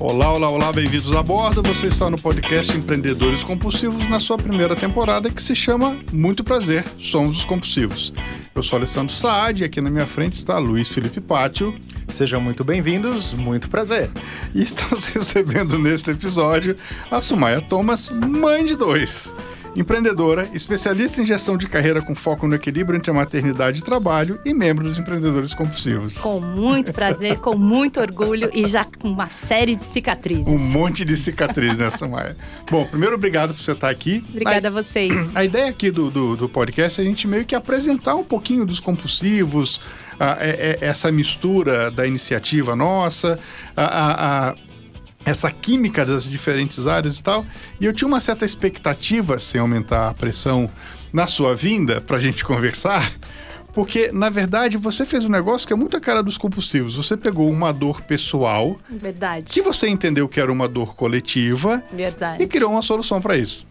Olá, olá, olá, bem-vindos a bordo. Você está no podcast Empreendedores Compulsivos na sua primeira temporada que se chama Muito Prazer, Somos os Compulsivos. Eu sou Alessandro Saad e aqui na minha frente está Luiz Felipe Pátio. Sejam muito bem-vindos, muito prazer. E estamos recebendo neste episódio a Sumaya Thomas, mãe de dois. Empreendedora, especialista em gestão de carreira com foco no equilíbrio entre a maternidade e trabalho e membro dos empreendedores compulsivos. Com muito prazer, com muito orgulho e já com uma série de cicatrizes. Um monte de cicatriz nessa Maia. Bom, primeiro, obrigado por você estar aqui. Obrigada a, a vocês. A ideia aqui do, do, do, podcast é a gente meio que apresentar um pouquinho dos compulsivos, a, a, é, é, essa mistura da iniciativa nossa, a, essa química das diferentes áreas e tal. E eu tinha uma certa expectativa, sem aumentar a pressão, na sua vinda para a gente conversar. Porque, na verdade, você fez um negócio que é muito a cara dos compulsivos. Você pegou uma dor pessoal. Verdade. Que você entendeu que era uma dor coletiva. Verdade. E criou uma solução para isso.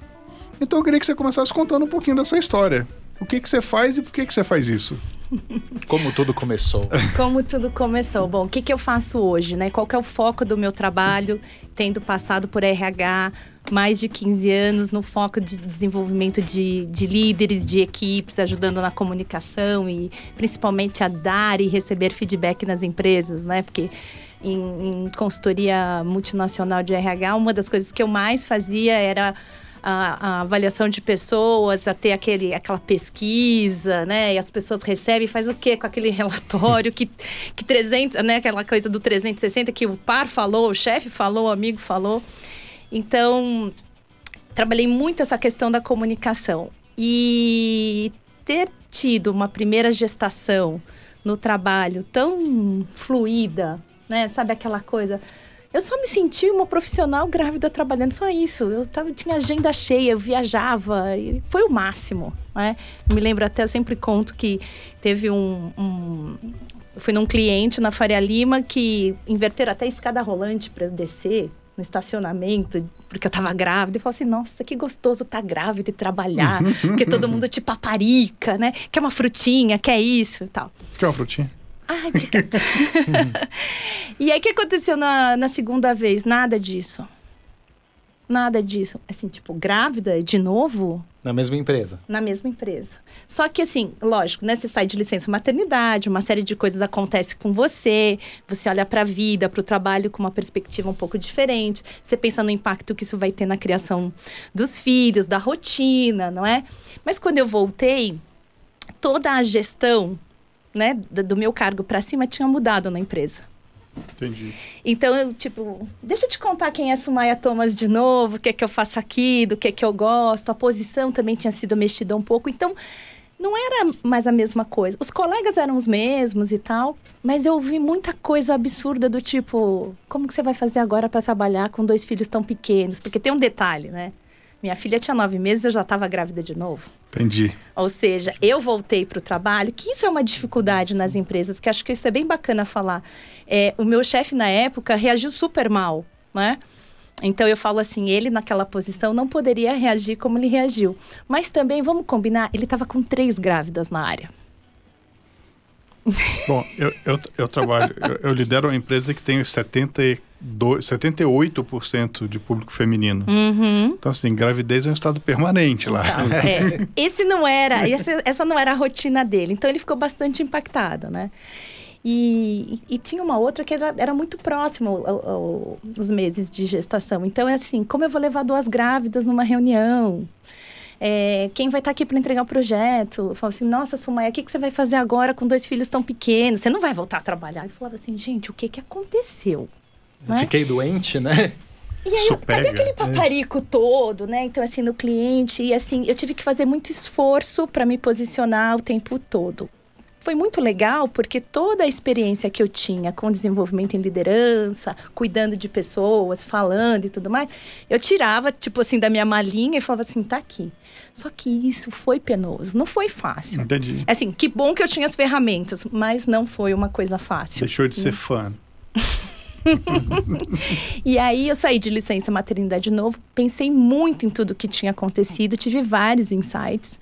Então eu queria que você começasse contando um pouquinho dessa história. O que, que você faz e por que, que você faz isso? Como tudo começou. Como tudo começou. Bom, o que, que eu faço hoje, né? Qual que é o foco do meu trabalho, tendo passado por RH mais de 15 anos no foco de desenvolvimento de, de líderes, de equipes, ajudando na comunicação e principalmente a dar e receber feedback nas empresas, né? Porque em, em consultoria multinacional de RH, uma das coisas que eu mais fazia era a, a, avaliação de pessoas, a ter aquele, aquela pesquisa, né? E as pessoas recebem, faz o quê com aquele relatório que, que 300, né? Aquela coisa do 360 que o par falou, o chefe falou, o amigo falou. Então, trabalhei muito essa questão da comunicação. E ter tido uma primeira gestação no trabalho tão fluida, né? Sabe aquela coisa eu só me senti uma profissional grávida trabalhando, só isso. Eu tava, tinha agenda cheia, eu viajava, e foi o máximo. Né? me lembro até, eu sempre conto que teve um, um eu fui num cliente na Faria Lima que inverteram até a escada rolante para eu descer no estacionamento, porque eu tava grávida. E falou assim: nossa, que gostoso estar tá grávida e trabalhar, porque todo mundo te paparica, né? Quer uma frutinha, quer isso e tal. Você quer uma frutinha? Ai, obrigada. e aí, o que aconteceu na, na segunda vez? Nada disso. Nada disso. Assim, tipo, grávida de novo? Na mesma empresa. Na mesma empresa. Só que, assim, lógico, né? Você sai de licença maternidade, uma série de coisas acontece com você, você olha para a vida, para o trabalho com uma perspectiva um pouco diferente. Você pensa no impacto que isso vai ter na criação dos filhos, da rotina, não é? Mas quando eu voltei, toda a gestão né, do meu cargo para cima tinha mudado na empresa. Entendi. Então, eu, tipo, deixa eu te contar quem é Sumaya Thomas de novo, o que é que eu faço aqui, do que é que eu gosto. A posição também tinha sido mexida um pouco. Então, não era mais a mesma coisa. Os colegas eram os mesmos e tal, mas eu ouvi muita coisa absurda do tipo, como que você vai fazer agora para trabalhar com dois filhos tão pequenos? Porque tem um detalhe, né? Minha filha tinha nove meses, eu já estava grávida de novo. Entendi. Ou seja, eu voltei para o trabalho, que isso é uma dificuldade nas empresas, que acho que isso é bem bacana falar. É, o meu chefe na época reagiu super mal, né? Então eu falo assim, ele naquela posição não poderia reagir como ele reagiu. Mas também, vamos combinar, ele estava com três grávidas na área. Bom, eu, eu, eu trabalho, eu, eu lidero uma empresa que tem 70 78% de público feminino. Uhum. Então, assim, gravidez é um estado permanente lá. Então, é. Esse não era, essa, essa não era a rotina dele. Então, ele ficou bastante impactado, né? E, e, e, tinha uma outra que era, era muito próximo aos meses de gestação. Então, é assim, como eu vou levar duas grávidas numa reunião? É, quem vai estar tá aqui para entregar o projeto? Eu falo assim, nossa, Sumaya, o que, que você vai fazer agora com dois filhos tão pequenos? Você não vai voltar a trabalhar? Eu falava assim, gente, o que, que aconteceu? Né? Fiquei doente, né? E aí, eu, cadê aquele é. paparico é. todo, né? Então, assim, no cliente. E assim, eu tive que fazer muito esforço para me posicionar o tempo todo. Foi muito legal porque toda a experiência que eu tinha com desenvolvimento em liderança, cuidando de pessoas, falando e tudo mais, eu tirava, tipo assim, da minha malinha e falava assim: tá aqui. Só que isso foi penoso, não foi fácil. Entendi. Assim, que bom que eu tinha as ferramentas, mas não foi uma coisa fácil. Deixou de ser hum. fã. e aí eu saí de licença maternidade de novo, pensei muito em tudo que tinha acontecido, tive vários insights.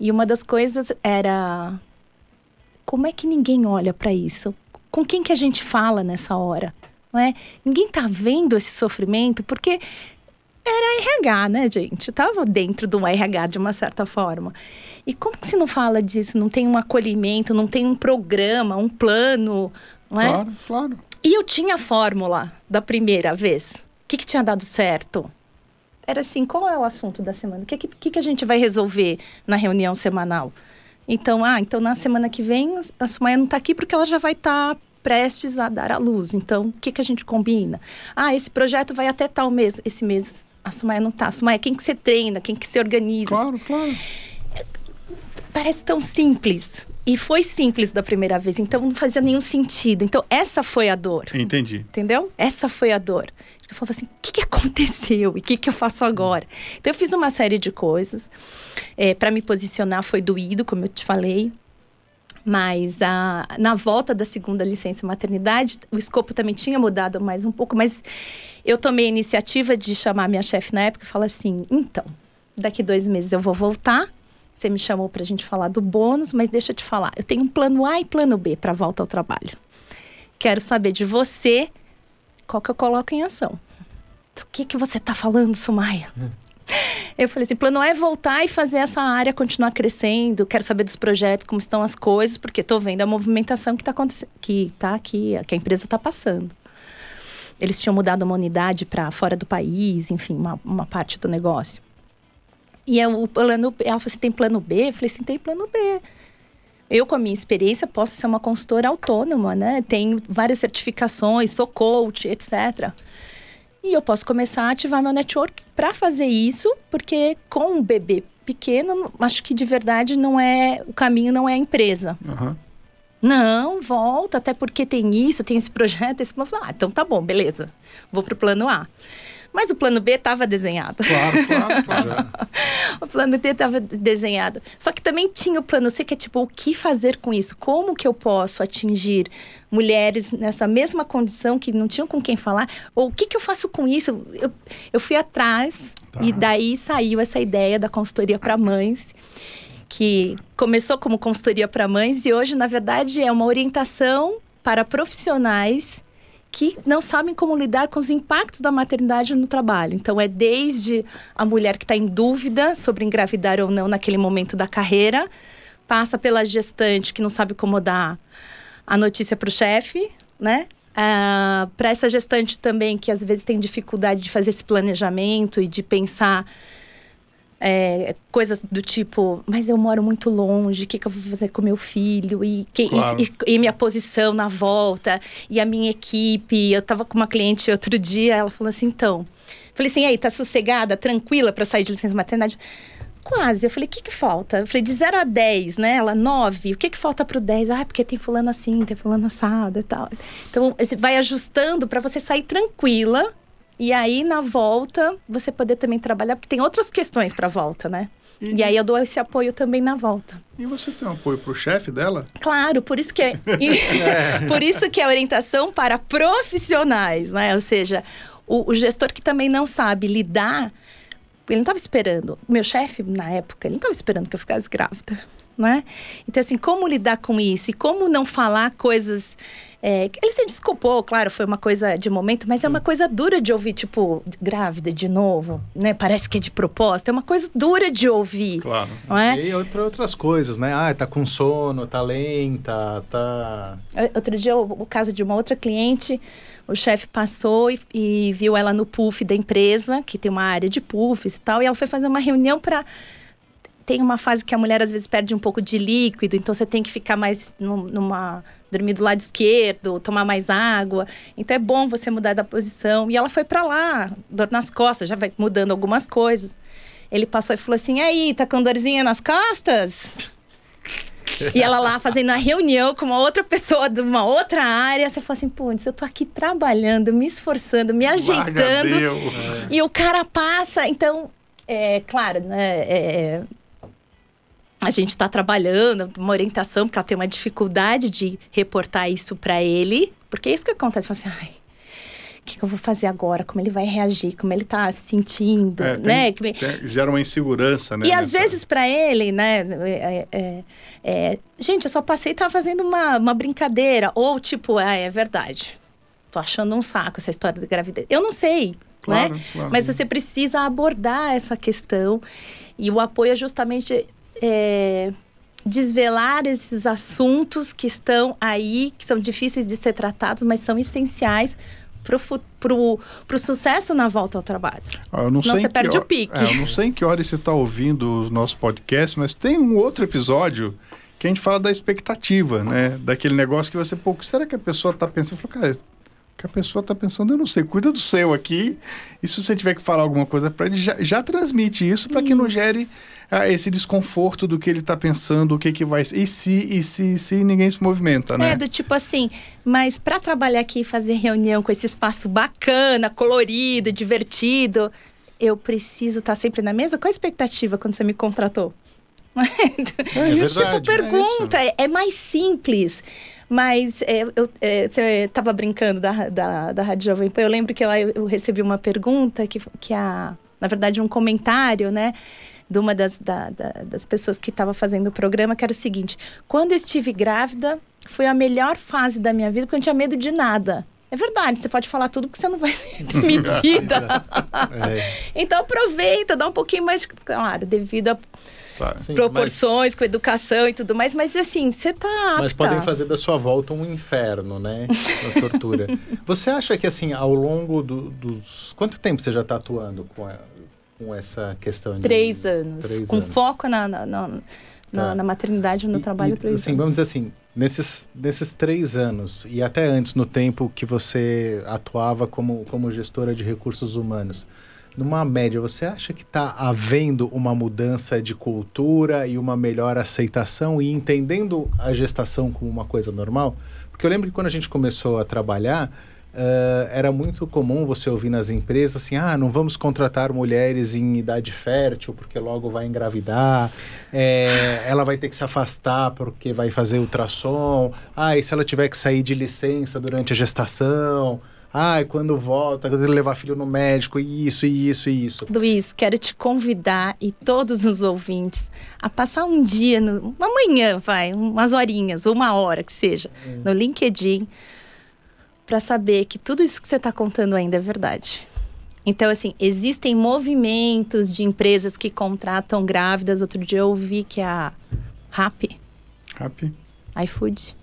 E uma das coisas era como é que ninguém olha para isso? Com quem que a gente fala nessa hora? não é? Ninguém tá vendo esse sofrimento porque era RH, né, gente? Tava dentro do RH de uma certa forma. E como que se não fala disso? Não tem um acolhimento, não tem um programa, um plano, não é? Claro, claro. E eu tinha a fórmula da primeira vez. O que, que tinha dado certo? Era assim, qual é o assunto da semana? O que, que, que a gente vai resolver na reunião semanal? Então, ah, então na semana que vem a Sumaia não está aqui porque ela já vai estar tá prestes a dar à luz. Então, o que, que a gente combina? Ah, esse projeto vai até tal mês. Esse mês a Sumaia não está. A Sumaia, quem que você treina? Quem que se organiza? Claro, claro. Parece tão simples. E foi simples da primeira vez, então não fazia nenhum sentido. Então, essa foi a dor. Entendi. Entendeu? Essa foi a dor. Eu falava assim: o que, que aconteceu e o que, que eu faço agora? Então, eu fiz uma série de coisas. É, para me posicionar foi doído, como eu te falei. Mas a, na volta da segunda licença maternidade, o escopo também tinha mudado mais um pouco, mas eu tomei a iniciativa de chamar minha chefe na época e falar assim: então, daqui dois meses eu vou voltar você me chamou para a gente falar do bônus, mas deixa eu te falar. Eu tenho um plano A e plano B para volta ao trabalho. Quero saber de você qual que eu coloco em ação. O que que você está falando, Sumaia? Hum. Eu falei assim, plano é voltar e fazer essa área continuar crescendo. Quero saber dos projetos, como estão as coisas, porque estou vendo a movimentação que está acontecendo, que está aqui, que a empresa está passando. Eles tinham mudado uma unidade para fora do país, enfim, uma, uma parte do negócio. E eu, o plano ela falou assim: tem plano B? Eu falei assim: tem plano B. Eu, com a minha experiência, posso ser uma consultora autônoma, né? Tenho várias certificações, sou coach, etc. E eu posso começar a ativar meu network para fazer isso, porque com um bebê pequeno, acho que de verdade não é o caminho, não é a empresa. Uhum. Não, volta, até porque tem isso, tem esse projeto, esse plano. Ah, então tá bom, beleza. Vou pro plano A. Mas o plano B estava desenhado. Claro, claro, claro. o plano D estava desenhado. Só que também tinha o plano C, que é tipo, o que fazer com isso? Como que eu posso atingir mulheres nessa mesma condição que não tinham com quem falar? Ou o que, que eu faço com isso? Eu, eu fui atrás tá. e daí saiu essa ideia da consultoria para mães que começou como consultoria para mães e hoje, na verdade, é uma orientação para profissionais que não sabem como lidar com os impactos da maternidade no trabalho. Então, é desde a mulher que está em dúvida sobre engravidar ou não naquele momento da carreira, passa pela gestante que não sabe como dar a notícia para o chefe, né? Uh, para essa gestante também que às vezes tem dificuldade de fazer esse planejamento e de pensar é, coisas do tipo, mas eu moro muito longe, o que, que eu vou fazer com meu filho? E, que, claro. e, e, minha posição na volta, e a minha equipe. Eu tava com uma cliente outro dia, ela falou assim: então. Falei assim, aí, tá sossegada, tranquila para sair de licença maternidade? Quase. Eu falei, o que que falta? Eu falei, de 0 a 10, né? Ela, 9. O que que falta pro 10? Ah, porque tem fulano assim, tem fulano assado e tal. Então, vai ajustando para você sair tranquila e aí, na volta, você poder também trabalhar, porque tem outras questões para volta, né? E, e, aí eu dou esse apoio também na volta. E você tem um apoio para o chefe dela? Claro, por isso que é, é. por isso que é orientação para profissionais, né? Ou seja, o, o gestor que também não sabe lidar, ele não estava esperando. O meu chefe na época, ele não estava esperando que eu ficasse grávida, né? Então assim, como lidar com isso e como não falar coisas é, ele se desculpou, claro, foi uma coisa de momento, mas é uma coisa dura de ouvir, tipo, grávida de novo, né? Parece que é de propósito, é uma coisa dura de ouvir. Claro. Não é? E outra, outras coisas, né? Ah, tá com sono, tá lenta, tá. Outro dia, o, o caso de uma outra cliente, o chefe passou e, e, viu ela no puff da empresa, que tem uma área de puffs e tal, e ela foi fazer uma reunião para tem uma fase que a mulher às vezes perde um pouco de líquido, então você tem que ficar mais numa dormir do lado esquerdo, tomar mais água. Então é bom você mudar da posição. E ela foi para lá, dor nas costas, já vai mudando algumas coisas. Ele passou e falou assim: "Aí, tá com dorzinha nas costas?" E ela lá fazendo a reunião com uma outra pessoa de uma outra área. Você fala assim, putz, eu tô aqui trabalhando, me esforçando, me ajeitando. E o cara passa. Então, é claro, né? É, a gente está trabalhando, uma orientação, porque ela tem uma dificuldade de reportar isso para ele, porque é isso que acontece. Você assim, ai, o que, que, eu vou fazer agora? Como ele vai reagir? Como ele está se sentindo, é, né? Tem, tem, gera uma insegurança, né? E às vezes para ele, né? É, é, é, gente, eu só passei e tava fazendo uma, uma brincadeira. Ou tipo, ah, é verdade tô achando um saco essa história da gravidez. Eu não sei, Claro, né? claro. Mas você precisa abordar essa questão e o apoio é justamente é, desvelar esses assuntos que estão aí, que são difíceis de ser tratados, mas são essenciais pro, pro sucesso na volta ao trabalho. Ah, eu não Senão sei você perde o pique. É, eu não sei em que hora você está ouvindo o nosso podcast, mas tem um outro episódio que a gente fala da expectativa, né? Daquele negócio que você, pô, o que será que a pessoa está pensando? Eu falo, cara, o que a pessoa está pensando, eu não sei. Cuida do seu aqui. E se você tiver que falar alguma coisa para ele, já, já transmite isso para que não gere ah, esse desconforto do que ele está pensando, o que, que vai ser. E se, e se, se ninguém se movimenta, né? É, do tipo assim, mas para trabalhar aqui e fazer reunião com esse espaço bacana, colorido, divertido, eu preciso estar sempre na mesa? Qual a expectativa quando você me contratou? É tipo, verdade. pergunta, é, é mais simples. Mas é, eu, é, você estava brincando da, da, da Rádio Jovem Pan. Eu lembro que lá eu, eu recebi uma pergunta que, que a, na verdade, um comentário, né? De uma das, da- da- das pessoas que estava fazendo o programa, que era o seguinte: quando eu estive grávida, foi a melhor fase da minha vida, porque eu não tinha medo de nada. É verdade, você pode falar tudo porque você não vai ser demitida. É, então aproveita, dá um pouquinho mais, de- claro, devido a Claro. sim, mas- proporções, com educação e tudo mais, mas assim, você tá apta. Mas podem fazer da sua volta um inferno, né? A tortura. você acha que, assim, ao longo do- dos. Quanto tempo você já está atuando com, a- com essa questão de. Três anos. Três com anos. foco na, na, na, na- Tá. na maternidade e no E- trabalho, e, três assim, anos. Vamos dizer assim, nesses, nesses três anos, e até antes, no tempo que você atuava como, como gestora de recursos humanos, numa média, você acha que está havendo uma mudança de cultura e uma melhor aceitação e entendendo a gestação como uma coisa normal? Porque eu lembro que quando a gente começou a trabalhar, eh, era muito comum você ouvir nas empresas assim: ah, não vamos contratar mulheres em idade fértil porque logo vai engravidar, eh, ela vai ter que se afastar porque vai fazer ultrassom, ah, e se ela tiver que sair de licença durante a gestação, ah, e quando volta, quando ele levar filho no médico, isso, e isso, e isso. Luiz, quero te convidar e todos os ouvintes a passar um dia, no, uma manhã, vai, umas horinhas, uma hora que seja, no LinkedIn, para saber que tudo isso que você está contando ainda é verdade. Então, assim, existem movimentos de empresas que contratam grávidas. Outro dia eu ouvi que a Rappi, Happy. iFood,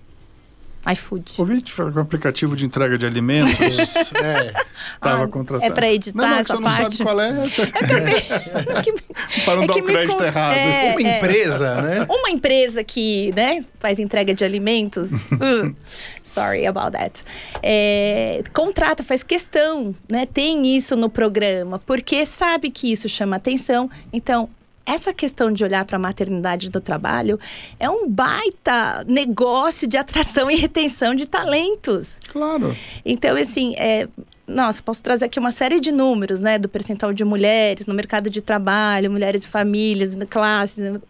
iFood. Ouvi te falar que o aplicativo de entrega de alimentos é, estava Ah, contratado. é pra editar não, não, essa você não parte? sabe qual é. É que- para não é dar o me crédito con- errado. É, uma empresa, né? Uma empresa que né, faz entrega de alimentos, uh, sorry about that, é, contrata, faz questão, né, tem isso no programa, porque sabe que isso chama atenção. Então, essa questão de olhar para a maternidade do trabalho é um baita negócio de atração e retenção de talentos. Claro. Então, assim, é, nossa, posso trazer aqui uma série de números, né? Do percentual de mulheres no mercado de trabalho, mulheres e famílias, classes, né,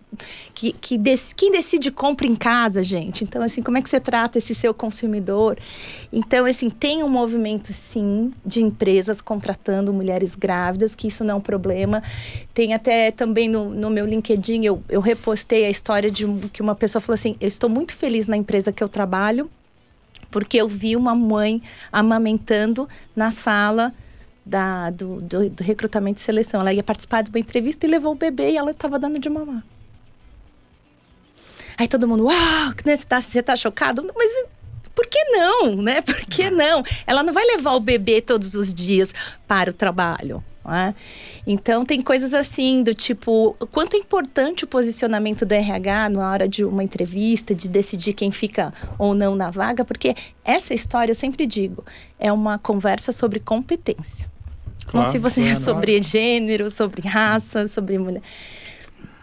que, que dec- quem decide compra em casa, gente. Então, assim, como é que você trata esse seu consumidor? Então, assim, tem um movimento, sim, de empresas contratando mulheres grávidas, que isso não é um problema. Tem até também no, no meu LinkedIn, eu, eu repostei a história de que uma pessoa falou assim: eu estou muito feliz na empresa que eu trabalho porque eu vi uma mãe amamentando na sala da, do, do, do recrutamento e seleção. Ela ia participar de uma entrevista e levou o bebê e ela estava dando de mamar. Aí todo mundo, uau, né, você, tá, você tá chocado? Mas por que não, né? Por que não? Ela não vai levar o bebê todos os dias para o trabalho. É? Então tem coisas assim do tipo quanto é importante o posicionamento do RH na hora de uma entrevista, de decidir quem fica ou não na vaga, porque essa história eu sempre digo é uma conversa sobre competência. Claro, não se você é sobre gênero, sobre raça, sobre mulher.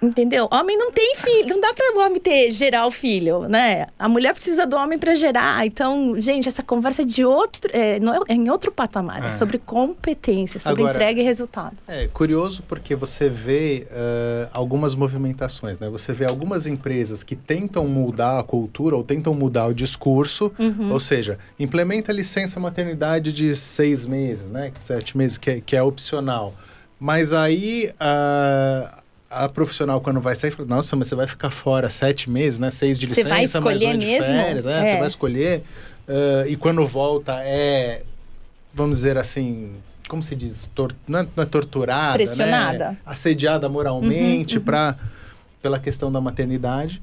Entendeu? Homem não tem filho, não dá para o homem ter gerar o filho, né? A mulher precisa do homem para gerar. Então, gente, essa conversa é de outro, é, no- é em outro patamar, é. É. sobre competência, sobre Agora- entrega e resultado. É curioso porque você vê eh, algumas movimentações, né? Você vê algumas empresas que tentam mudar a cultura ou tentam mudar o discurso, Uhum. ou seja, implementa a licença maternidade de seis meses, né? Sete meses, que é, que é opcional. Mas aí a profissional, quando vai sair, fala, nossa, mas você vai ficar fora sete meses, né? Seis de licença, mais um de mesmo? férias, é, É. Você vai escolher. eh, e quando volta é vamos dizer assim, como se diz, tor- não, é, não é torturada, Pressionada. né? assediada moralmente Uhum, uhum. pra, pela questão da maternidade.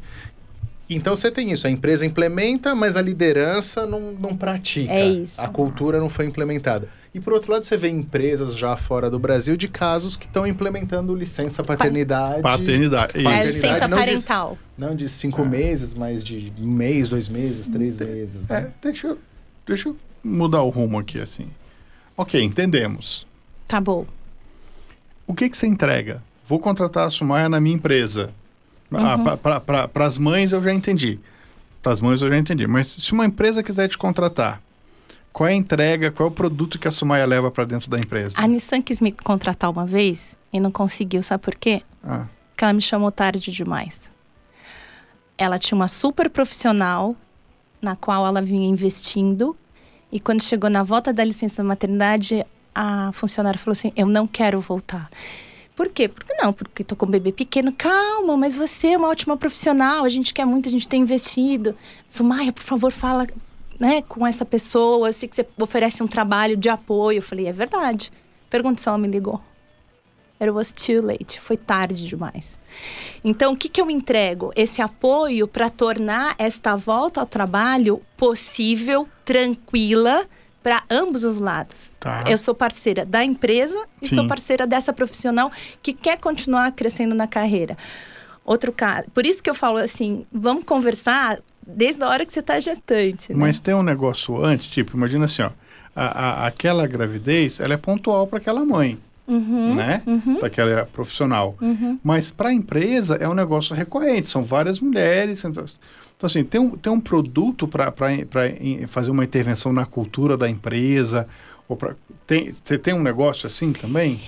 Então você tem isso, a empresa implementa, mas a liderança não, não pratica. É isso. A cultura não foi implementada. E por outro lado, você vê empresas já fora do Brasil de casos que estão implementando licença paternidade. Paternidade. É Paternidade licença não diz- parental. Não de cinco meses, mas de um mês, dois meses, três meses. Né? É, deixa, eu, deixa eu mudar o rumo aqui, assim. Ok, entendemos. Tá bom. O que, que você entrega? Vou contratar a Sumaya na minha empresa. Ah, para as mães eu já entendi. Para as mães eu já entendi. Mas se uma empresa quiser te contratar, qual é a entrega, qual é o produto que a Sumaya leva para dentro da empresa? A Nissan quis me contratar uma vez e não conseguiu, sabe por quê? Ah, Porque ela me chamou tarde demais. Ela tinha uma super profissional na qual ela vinha investindo e quando chegou na volta da licença maternidade, a funcionária falou assim: "Eu não quero voltar". Por quê? Porque não, porque tô com um bebê pequeno. Calma, mas você é uma ótima profissional, a gente quer muito, a gente tem investido. Sumaya, por favor, fala né, com essa pessoa. Eu sei que você oferece um trabalho de apoio. Eu falei, é verdade. Pergunta se ela me ligou. It was too late. Foi tarde demais. Então, o que, que eu entrego? Esse apoio para tornar esta volta ao trabalho possível, tranquila, para ambos os lados. tá. Eu sou parceira da empresa e Sim. sou parceira dessa profissional que quer continuar crescendo na carreira. Outro caso. Por isso que eu falo assim: vamos conversar desde a hora que você está gestante. né? Mas tem um negócio antes, tipo, imagina assim, ó. A, a- aquela gravidez, ela é pontual para aquela mãe, Uhum, né? uhum, Para aquela profissional. uhum. Mas para a empresa é um negócio recorrente, são várias mulheres. Então, então, assim, tem um, tem um produto para fazer uma intervenção na cultura da empresa? Ou pra, tem, você tem um negócio assim também?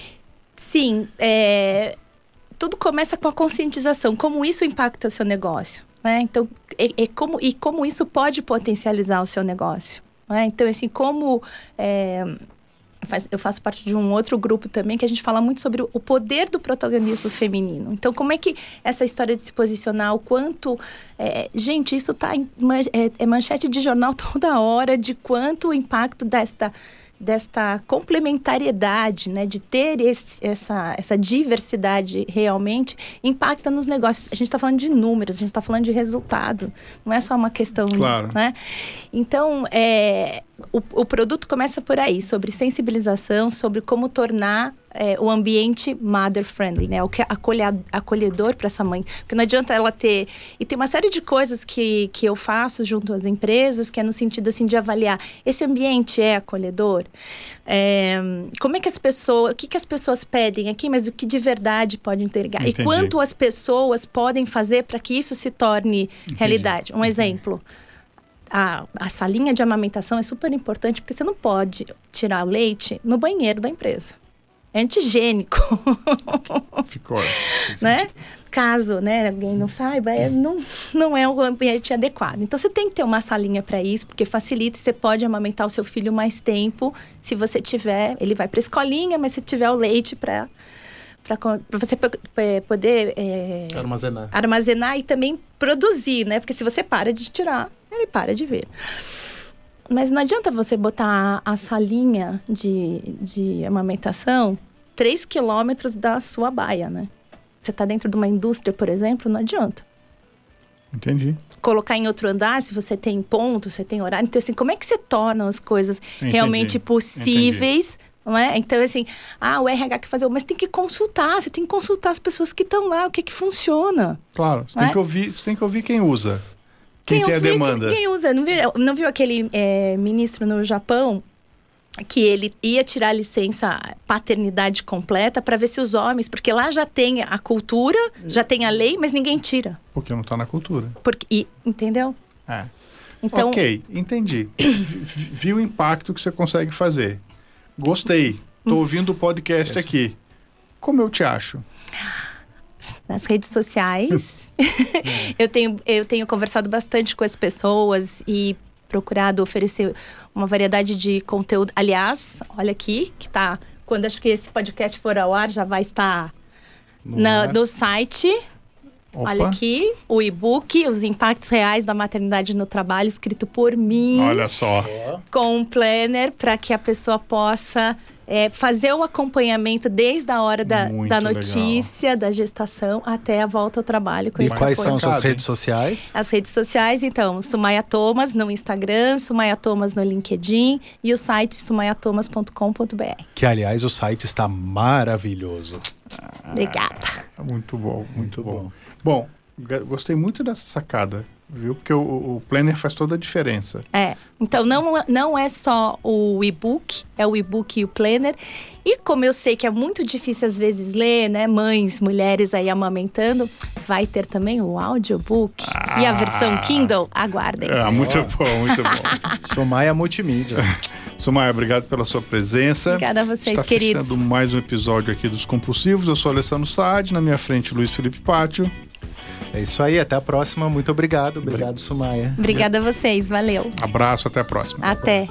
Sim, é, tudo começa com a conscientização, como isso impacta o seu negócio. Né? Então, é, é como, e como isso pode potencializar o seu negócio. né? Então, assim, como é, faz- eu faço parte de um outro grupo também que a gente fala muito sobre o- poder do protagonismo feminino. Então, como é que essa história de se posicionar, o quanto. é, gente, isso está em é, é manchete de jornal toda hora de quanto o impacto desta desta complementariedade, né, de ter esse, essa, essa diversidade realmente impacta nos negócios. A gente está falando de números, a gente está falando de resultado, não é só uma questão, Claro. né? Então, é, o, o produto começa por aí, sobre sensibilização, sobre como tornar é, o ambiente mother friendly, né? O que é acolhedor para essa mãe. Porque não adianta ela ter. E tem uma série de coisas que, que eu faço junto às empresas, que é no sentido assim de avaliar esse ambiente é acolhedor. É, como é que as pessoas. O que, que as pessoas pedem aqui, mas o que de verdade pode entregar? Entendi. E quanto as pessoas podem fazer para que isso se torne realidade? Um exemplo a, a salinha de amamentação é super importante porque você não pode tirar o leite no banheiro da empresa. É antigênico, Ficou. né? Caso né, alguém não saiba, é, não, não é o ambiente adequado. Então você tem que ter uma salinha para isso, porque facilita e você pode amamentar o seu filho mais tempo. Se você tiver, ele vai para escolinha, mas se tiver o leite para para você eh, poder é, Armazenar. armazenar e também produzir, né? Porque se você para de tirar, ele para de ver. Mas não adianta você botar a salinha de, de amamentação 3 quilômetros da sua baia, né? Você está dentro de uma indústria, por exemplo, não adianta. Entendi. Colocar em outro andar, se você tem ponto, você tem horário. Então, assim, como é que você torna as coisas Entendi, realmente possíveis? Não é? Então, assim, ah, o RH quer fazer, mas tem que consultar, você tem que consultar as pessoas que estão lá, o que que funciona. Claro, você tem, é? que ouvir, você tem que ouvir quem usa. Quem, tem a demanda. Quem usa? Não viu, não viu aquele é, ministro no Japão que ele ia tirar a licença paternidade completa para ver se os homens, porque lá já tem a cultura, já tem a lei, mas ninguém tira. Porque não está na cultura. Porque, e, entendeu? É. Então, ok, entendi. Vi, o impacto que você consegue fazer. Gostei. Tô ouvindo o podcast aqui. Como eu te acho? Nas redes sociais, eu, tenho, eu tenho conversado bastante com as pessoas e procurado oferecer uma variedade de conteúdo. Aliás, olha aqui, que tá. Quando acho que esse podcast for ao ar, já vai estar No na, no site Opa. Olha aqui, o e-book, os impactos reais da maternidade no trabalho, escrito por mim, Olha só. com um planner, para que a pessoa possa é, fazer o acompanhamento desde a hora da, Muito da legal. notícia, da gestação, até a volta ao trabalho. Com E esse quais apoio. são suas Pancada, hein? redes sociais? As redes sociais, então, Sumaya Thomas no Instagram, Sumaya Thomas no LinkedIn e o site sumayatomas.com.br. Que, aliás, o site está maravilhoso. Obrigada. Muito bom, muito, Muito bom. bom. Bom, gostei muito dessa sacada, viu? Porque o, o planner faz toda a diferença. É. Então não, não é só o e-book, é o e-book e o planner. E como eu sei que é muito difícil às vezes ler, né? Mães, mulheres aí amamentando, vai ter também o audiobook e a versão Kindle. Aguardem. Ah, muito bom, muito bom. Somaia Multimídia. Sumaia, obrigado pela sua presença. Obrigada a vocês, Está queridos. fechando mais um episódio aqui dos Compulsivos. Eu sou Alessandro Saad, na minha frente Luiz Felipe Pátio. É isso aí, até a próxima. Muito obrigado. Obrigado, Sumaia. Obrigada a vocês, valeu. Abraço, até a próxima. Até.